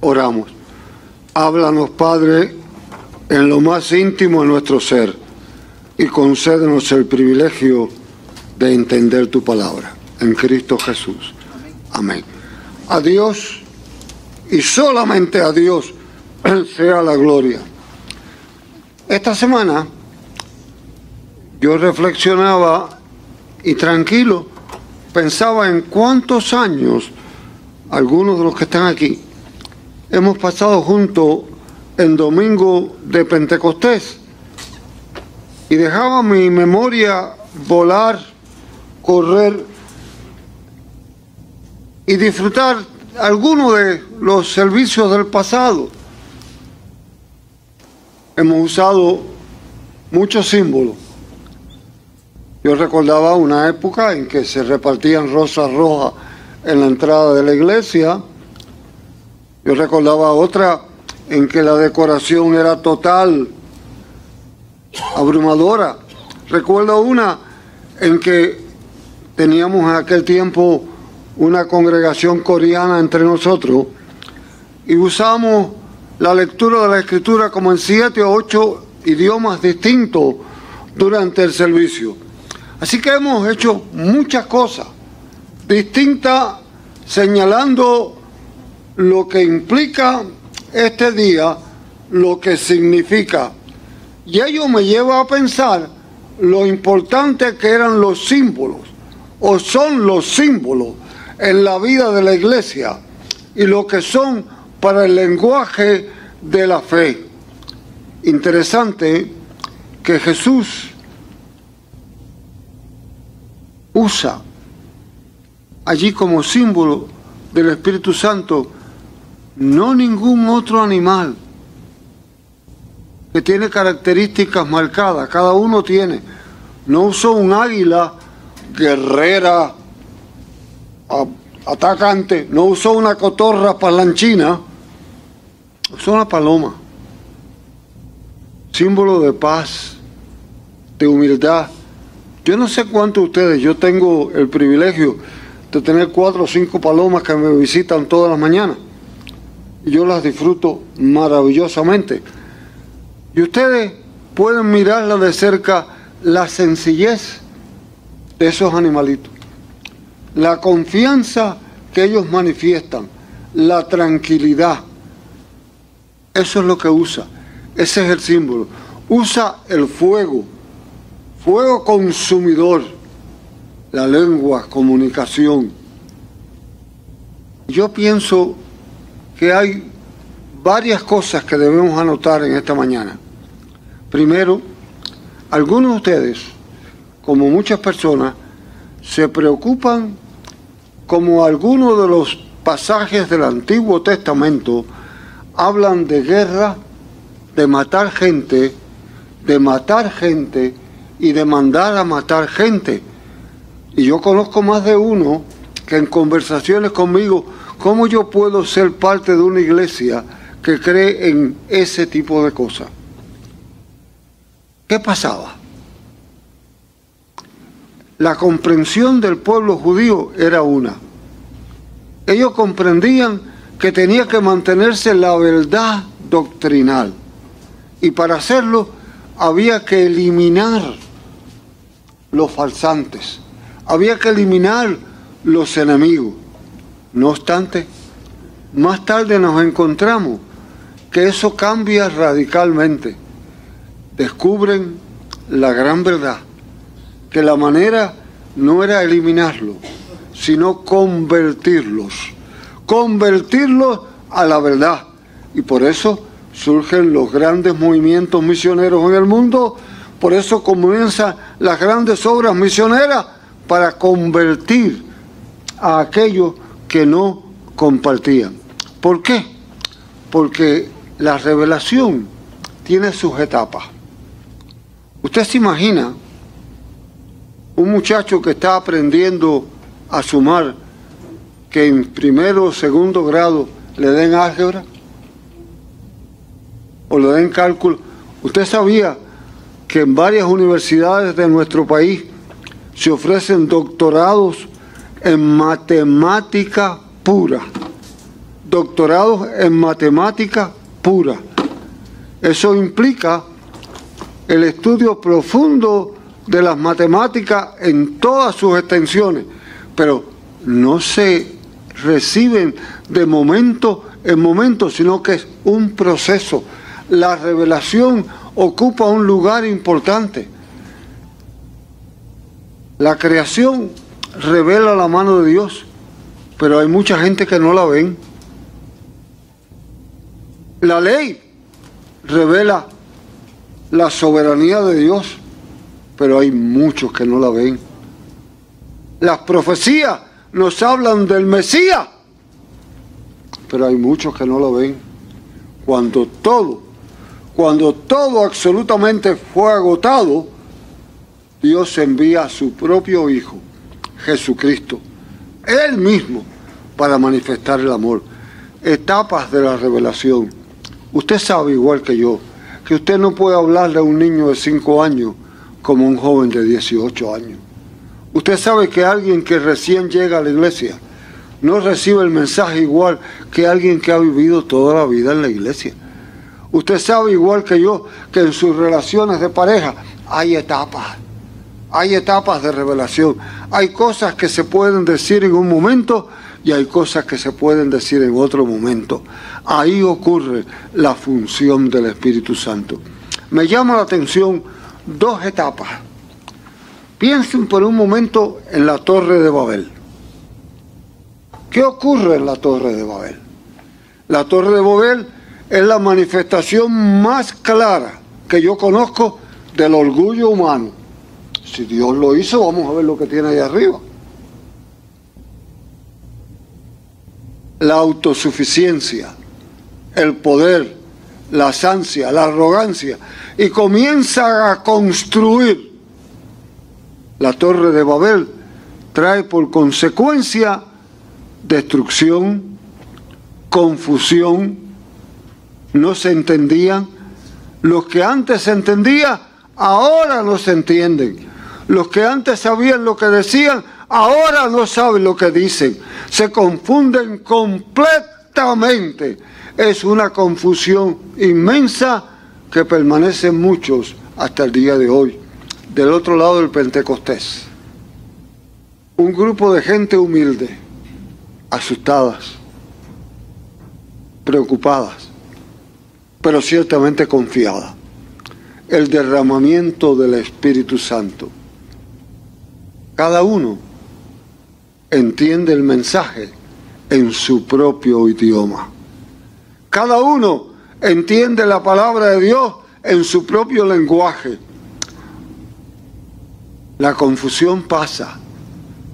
Oramos. Háblanos, Padre, en lo más íntimo de nuestro ser y concédenos el privilegio de entender tu palabra. En Cristo Jesús. Amén. A Dios y solamente a Dios sea la gloria. Esta semana yo reflexionaba y tranquilo pensaba en cuántos años algunos de los que están aquí hemos pasado juntos en domingo de Pentecostés y dejaba mi memoria volar, correr y disfrutar algunos de los servicios del pasado. Hemos usado muchos símbolos. Yo recordaba una época en que se repartían rosas rojas en la entrada de la iglesia. Yo recordaba otra en que la decoración era total, abrumadora. Recuerdo una en que teníamos en aquel tiempo una congregación coreana entre nosotros y usamos la lectura de la escritura como en siete o ocho idiomas distintos durante el servicio. Así que hemos hecho muchas cosas distintas señalando lo que implica este día, lo que significa. Y ello me lleva a pensar lo importante que eran los símbolos, o son los símbolos en la vida de la iglesia, y lo que son para el lenguaje de la fe. Interesante que Jesús usa allí como símbolo del Espíritu Santo no ningún otro animal que tiene características marcadas, cada uno tiene. No usó un águila guerrera, atacante, no usó una cotorra palanchina, usó una paloma, símbolo de paz, de humildad. Yo no sé cuántos de ustedes, yo tengo el privilegio de tener cuatro o cinco palomas que me visitan todas las mañanas yo las disfruto maravillosamente. Y ustedes pueden mirarla de cerca la sencillez de esos animalitos, la confianza que ellos manifiestan, la tranquilidad. Eso es lo que usa, ese es el símbolo. Usa el fuego, fuego consumidor, la lengua, comunicación. Yo pienso que hay varias cosas que debemos anotar en esta mañana. Primero, algunos de ustedes, como muchas personas, se preocupan como algunos de los pasajes del Antiguo Testamento hablan de guerra, de matar gente, de matar gente y de mandar a matar gente. Y yo conozco más de uno que en conversaciones conmigo ¿Cómo yo puedo ser parte de una iglesia que cree en ese tipo de cosas? ¿Qué pasaba? La comprensión del pueblo judío era una. Ellos comprendían que tenía que mantenerse la verdad doctrinal. Y para hacerlo había que eliminar los falsantes, había que eliminar los enemigos. No obstante, más tarde nos encontramos que eso cambia radicalmente. Descubren la gran verdad, que la manera no era eliminarlo, sino convertirlos, convertirlos a la verdad. Y por eso surgen los grandes movimientos misioneros en el mundo, por eso comienzan las grandes obras misioneras para convertir a aquellos que no compartían. ¿Por qué? Porque la revelación tiene sus etapas. Usted se imagina un muchacho que está aprendiendo a sumar que en primero o segundo grado le den álgebra o le den cálculo. Usted sabía que en varias universidades de nuestro país se ofrecen doctorados en matemática pura, doctorados en matemática pura. Eso implica el estudio profundo de las matemáticas en todas sus extensiones, pero no se reciben de momento en momento, sino que es un proceso. La revelación ocupa un lugar importante. La creación revela la mano de Dios, pero hay mucha gente que no la ven. La ley revela la soberanía de Dios, pero hay muchos que no la ven. Las profecías nos hablan del Mesías, pero hay muchos que no lo ven. Cuando todo, cuando todo absolutamente fue agotado, Dios envía a su propio Hijo, Jesucristo, Él mismo, para manifestar el amor. Etapas de la revelación. Usted sabe igual que yo que usted no puede hablarle a un niño de 5 años como un joven de 18 años. Usted sabe que alguien que recién llega a la iglesia no recibe el mensaje igual que alguien que ha vivido toda la vida en la iglesia. Usted sabe igual que yo que en sus relaciones de pareja hay etapas. Hay etapas de revelación. Hay cosas que se pueden decir en un momento y hay cosas que se pueden decir en otro momento. Ahí ocurre la función del Espíritu Santo. Me llama la atención dos etapas. Piensen por un momento en la Torre de Babel. ¿Qué ocurre en la Torre de Babel? La Torre de Babel es la manifestación más clara que yo conozco del orgullo humano. Si Dios lo hizo, vamos a ver lo que tiene ahí arriba. La autosuficiencia, el poder, la ansia, la arrogancia, y comienza a construir. La torre de Babel trae por consecuencia destrucción, confusión, no se entendían. Los que antes se entendían, ahora no se entienden. Los que antes sabían lo que decían, ahora no saben lo que dicen. Se confunden completamente. Es una confusión inmensa que permanecen muchos hasta el día de hoy. Del otro lado del Pentecostés. Un grupo de gente humilde, asustadas, preocupadas, pero ciertamente confiadas. El derramamiento del Espíritu Santo cada uno entiende el mensaje en su propio idioma. Cada uno entiende la palabra de Dios en su propio lenguaje. La confusión pasa,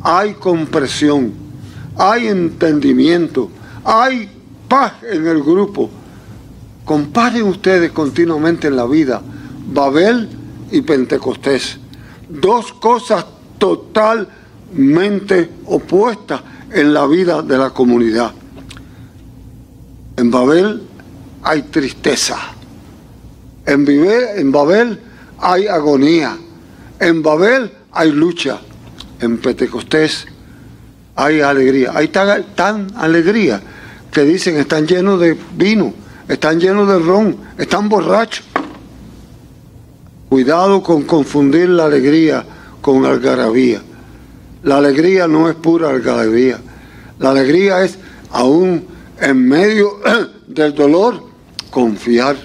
hay compresión, hay entendimiento, hay paz en el grupo. Comparen ustedes continuamente en la vida Babel y Pentecostés. Dos cosas totalmente opuestas en la vida de la comunidad. En Babel hay tristeza. En, en Babel hay agonía. En Babel hay lucha. En Pentecostés hay alegría. Hay tan, tan alegría que dicen están llenos de vino, están llenos de ron, están borrachos. Cuidado con confundir la alegría con algarabía. La alegría no es pura algarabía. La alegría es aún en medio del dolor, confiar.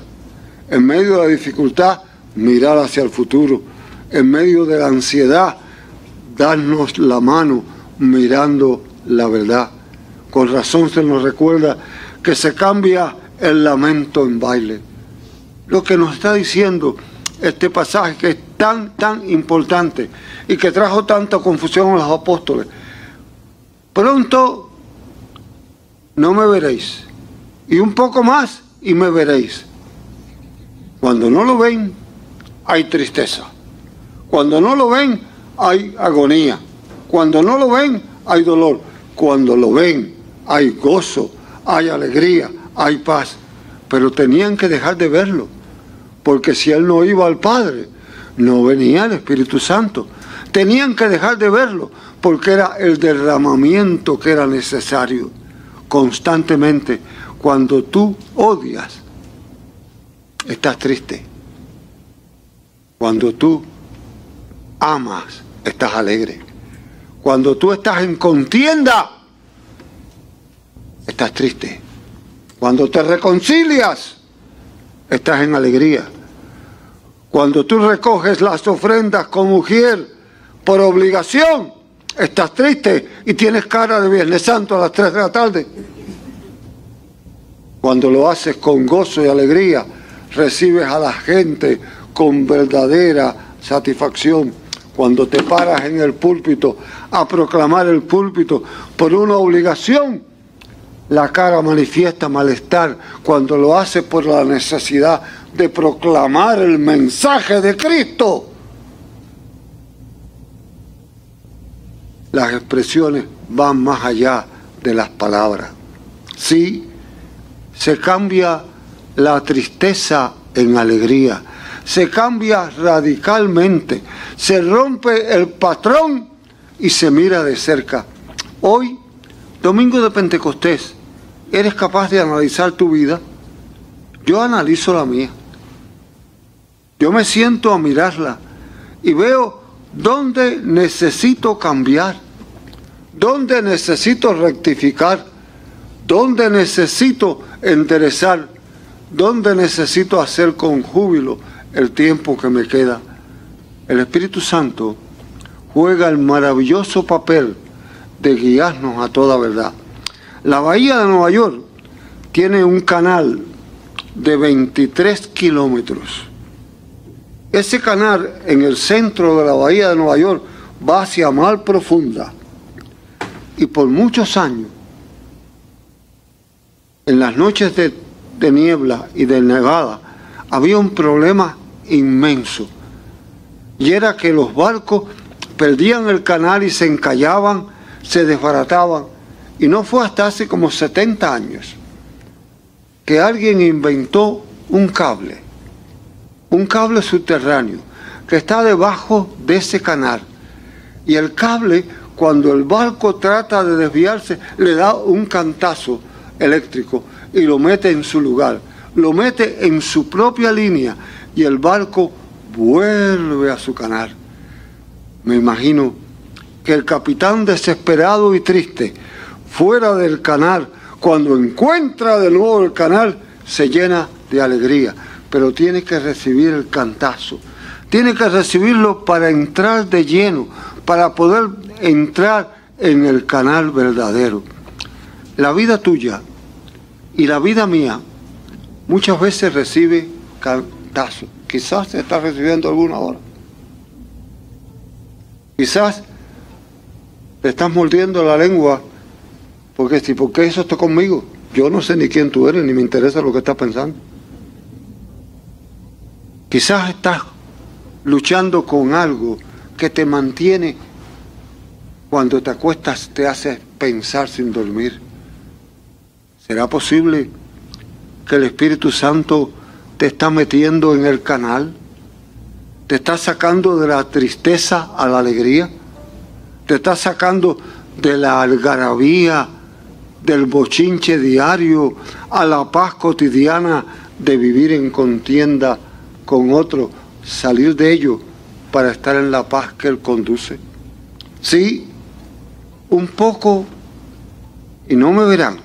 En medio de la dificultad, mirar hacia el futuro. En medio de la ansiedad, darnos la mano mirando la verdad. Con razón se nos recuerda que se cambia el lamento en baile. Lo que nos está diciendo este pasaje que es tan, tan importante y que trajo tanta confusión a los apóstoles. Pronto no me veréis. Y un poco más y me veréis. Cuando no lo ven, hay tristeza. Cuando no lo ven, hay agonía. Cuando no lo ven, hay dolor. Cuando lo ven, hay gozo, hay alegría, hay paz. Pero tenían que dejar de verlo porque si él no iba al Padre, no venía el Espíritu Santo. Tenían que dejar de verlo, porque era el derramamiento que era necesario. constantemente. Cuando tú odias, estás triste. Cuando tú amas, estás alegre. Cuando tú estás en contienda, estás triste. Cuando te reconcilias, estás en alegría. Cuando tú recoges las ofrendas con mujer por obligación, estás triste y tienes cara de Viernes Santo a las 3 de la tarde. Cuando lo haces con gozo y alegría, recibes a la gente con verdadera satisfacción. Cuando te paras en el púlpito a proclamar el púlpito por una obligación, la cara manifiesta malestar cuando lo hace por la necesidad de proclamar el mensaje de Cristo. Las expresiones van más allá de las palabras. Sí, se cambia la tristeza en alegría, se cambia radicalmente, se rompe el patrón y se mira de cerca. Hoy Domingo de Pentecostés, ¿eres capaz de analizar tu vida? Yo analizo la mía. Yo me siento a mirarla y veo dónde necesito cambiar, dónde necesito rectificar, dónde necesito enderezar, dónde necesito hacer con júbilo el tiempo que me queda. El Espíritu Santo juega el maravilloso papel de guiarnos a toda verdad. La bahía de Nueva York tiene un canal de 23 kilómetros. Ese canal en el centro de la bahía de Nueva York va hacia mar profunda. Y por muchos años, en las noches de, de niebla y de nevada, había un problema inmenso. Y era que los barcos perdían el canal y se encallaban se desbarataban. Y no fue hasta hace como 70 años que alguien inventó un cable, un cable subterráneo que está debajo de ese canal. Y el cable, cuando el barco trata de desviarse, le da un cantazo eléctrico y lo mete en su lugar, lo mete en su propia línea y el barco vuelve a su canal. Me imagino que el capitán desesperado y triste, fuera del canal, cuando encuentra de nuevo el canal, se llena de alegría, pero tiene que recibir el cantazo, tiene que recibirlo para entrar de lleno, para poder entrar en el canal verdadero. La vida tuya y la vida mía muchas veces recibe cantazo. Quizás se está recibiendo alguna hora. Quizás te estás mordiendo la lengua porque si, ¿por qué eso está conmigo? Yo no sé ni quién tú eres, ni me interesa lo que estás pensando. Quizás estás luchando con algo que te mantiene cuando te acuestas, te hace pensar sin dormir. ¿Será posible que el Espíritu Santo te está metiendo en el canal? ¿Te está sacando de la tristeza a la alegría? te está sacando de la algarabía, del bochinche diario, a la paz cotidiana de vivir en contienda con otro, salir de ello para estar en la paz que Él conduce. Sí, un poco y no me verán,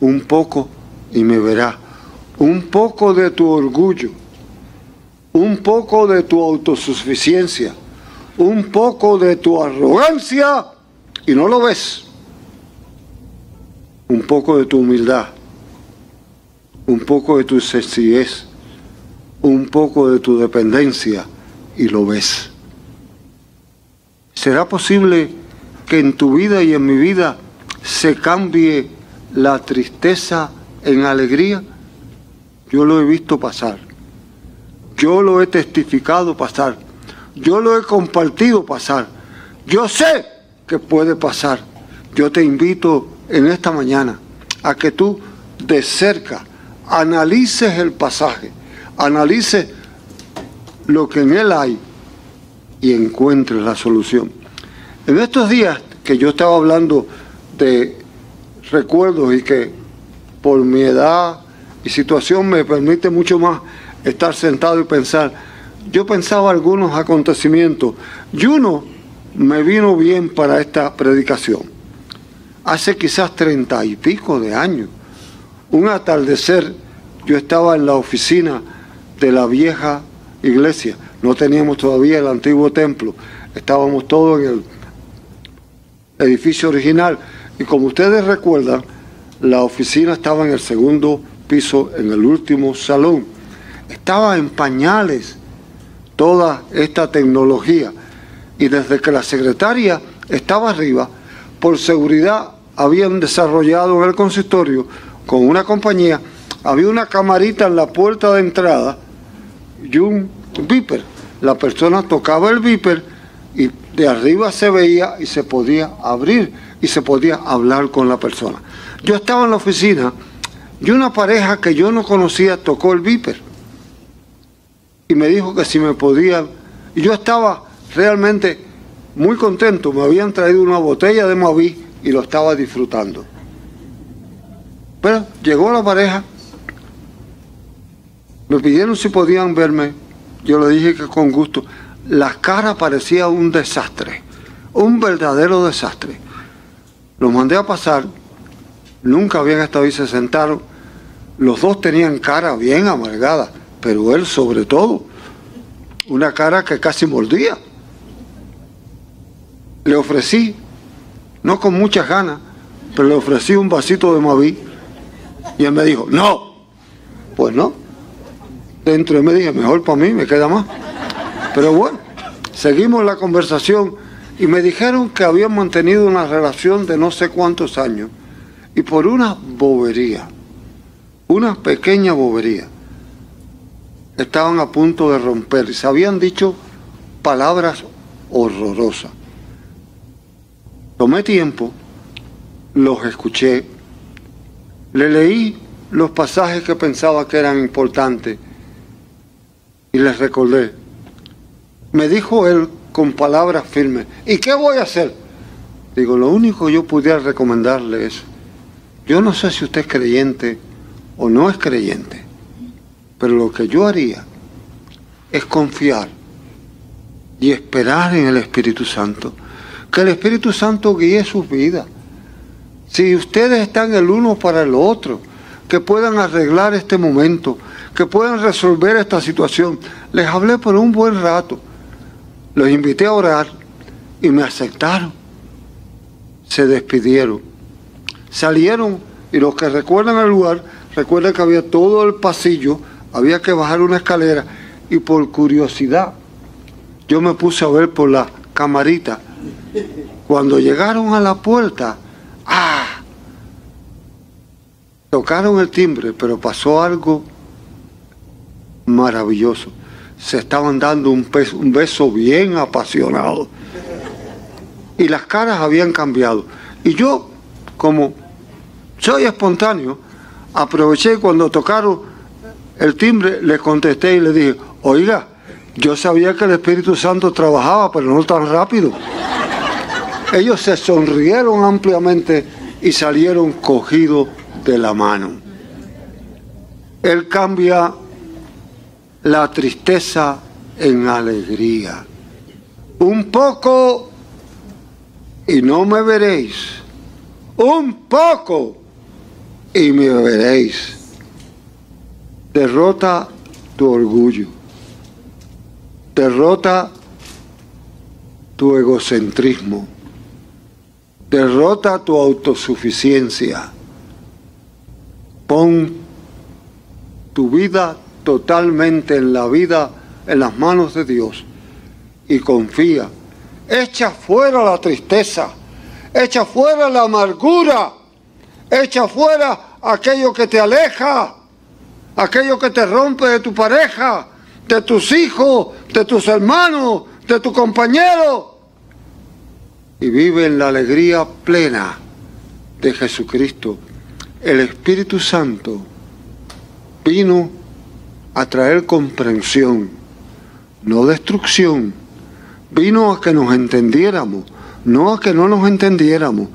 un poco y me verá, un poco de tu orgullo, un poco de tu autosuficiencia un poco de tu arrogancia y no lo ves. Un poco de tu humildad, un poco de tu sencillez, un poco de tu dependencia y lo ves. ¿Será posible que en tu vida y en mi vida se cambie la tristeza en alegría? Yo lo he visto pasar. Yo lo he testificado pasar yo lo he compartido pasar. Yo sé que puede pasar. Yo te invito en esta mañana a que tú de cerca analices el pasaje, analices lo que en él hay y encuentres la solución. En estos días que yo estaba hablando de recuerdos y que por mi edad y situación me permite mucho más estar sentado y pensar. Yo pensaba algunos acontecimientos y uno me vino bien para esta predicación. Hace quizás treinta y pico de años, un atardecer, yo estaba en la oficina de la vieja iglesia, no teníamos todavía el antiguo templo, estábamos todos en el edificio original. Y como ustedes recuerdan, la oficina estaba en el segundo piso, en el último salón. Estaba en pañales toda esta tecnología. Y desde que la secretaria estaba arriba, por seguridad habían desarrollado en el consistorio con una compañía, había una camarita en la puerta de entrada y un viper. La persona tocaba el viper y de arriba se veía y se podía abrir y se podía hablar con la persona. Yo estaba en la oficina y una pareja que yo no conocía tocó el viper y me dijo que si me podía. Y yo estaba realmente muy contento, me habían traído una botella de Maví y lo estaba disfrutando. Pero llegó la pareja, me pidieron si podían verme, yo le dije que con gusto. La cara parecía un desastre, un verdadero desastre. Los mandé a pasar, nunca habían estado ahí, se sentaron. Los dos tenían cara bien amargada, pero él sobre todo, una cara que casi mordía. Le ofrecí, no con muchas ganas, pero le ofrecí un vasito de Maví y él me dijo, no, pues no. Dentro de me dije, mejor para mí, me queda más. Pero bueno, seguimos la conversación y me dijeron que habían mantenido una relación de no sé cuántos años y por una bobería, una pequeña bobería, estaban a punto de romper y se habían dicho palabras horrorosas. Tomé tiempo, los escuché, le leí los pasajes que pensaba que eran importantes y les recordé. Me dijo él con palabras firmes. ¿Y qué voy a hacer? Digo, lo único que yo pudiera recomendarle es, yo no sé si usted es creyente o no es creyente, pero lo que yo haría es confiar y esperar en el Espíritu Santo, que el Espíritu Santo guíe sus vidas. Si ustedes están el uno para el otro, que puedan arreglar este momento, que puedan resolver esta situación. Les hablé por un buen rato los invité a orar y me aceptaron. Se despidieron. Salieron y los que recuerdan el lugar, recuerdan que había todo el pasillo, había que bajar una escalera y por curiosidad yo me puse a ver por la camarita. Cuando llegaron a la puerta, ¡ah! Tocaron el timbre, pero pasó algo maravilloso se estaban dando un, un beso bien apasionado. Y las caras habían cambiado. Y yo, como soy espontáneo, aproveché cuando tocaron el timbre, le contesté y le dije, oiga, yo sabía que el Espíritu Santo trabajaba, pero no tan rápido. Ellos se sonrieron ampliamente y salieron cogidos de la mano. Él cambia la tristeza en alegría. Un poco y no me veréis. Un poco y me veréis. Derrota tu orgullo. Derrota tu egocentrismo. Derrota tu autosuficiencia. Pon tu vida totalmente en la vida en las manos de Dios y confía. Echa fuera la tristeza, echa fuera la amargura, echa fuera aquello que te aleja, aquello que te rompe de tu pareja, de tus hijos, de tus hermanos, de tu compañero. Y vive en la alegría plena de Jesucristo. El Espíritu Santo vino a traer comprensión, no destrucción. Vino a que nos entendiéramos, no a que no nos entendiéramos.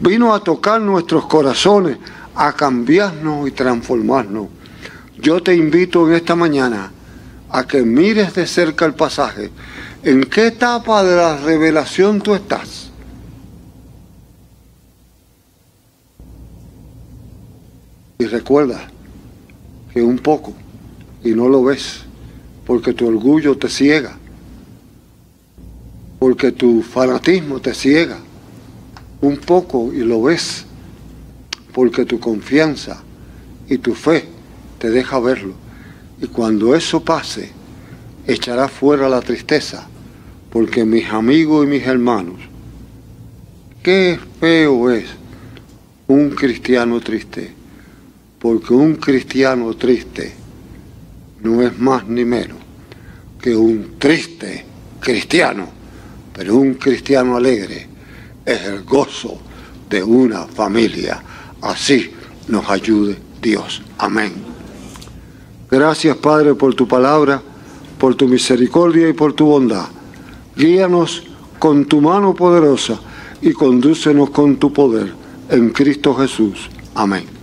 vino a tocar nuestros corazones, a cambiarnos y transformarnos. Yo te invito en esta mañana a que mires de cerca el pasaje. ¿En qué etapa de la revelación tú estás? Y recuerda que un poco, y no lo ves, porque tu orgullo te ciega, porque tu fanatismo te ciega, un poco y lo ves, porque tu confianza y tu fe te deja verlo. Y cuando eso pase, echará fuera la tristeza, porque mis amigos y mis hermanos, qué feo es un cristiano triste, porque un cristiano triste no es más ni menos que un triste cristiano, pero un cristiano alegre es el gozo de una familia. Así nos ayude Dios. Amén. Gracias Padre por tu palabra, por tu misericordia y por tu bondad. Guíanos con tu mano poderosa y condúcenos con tu poder. En Cristo Jesús. Amén.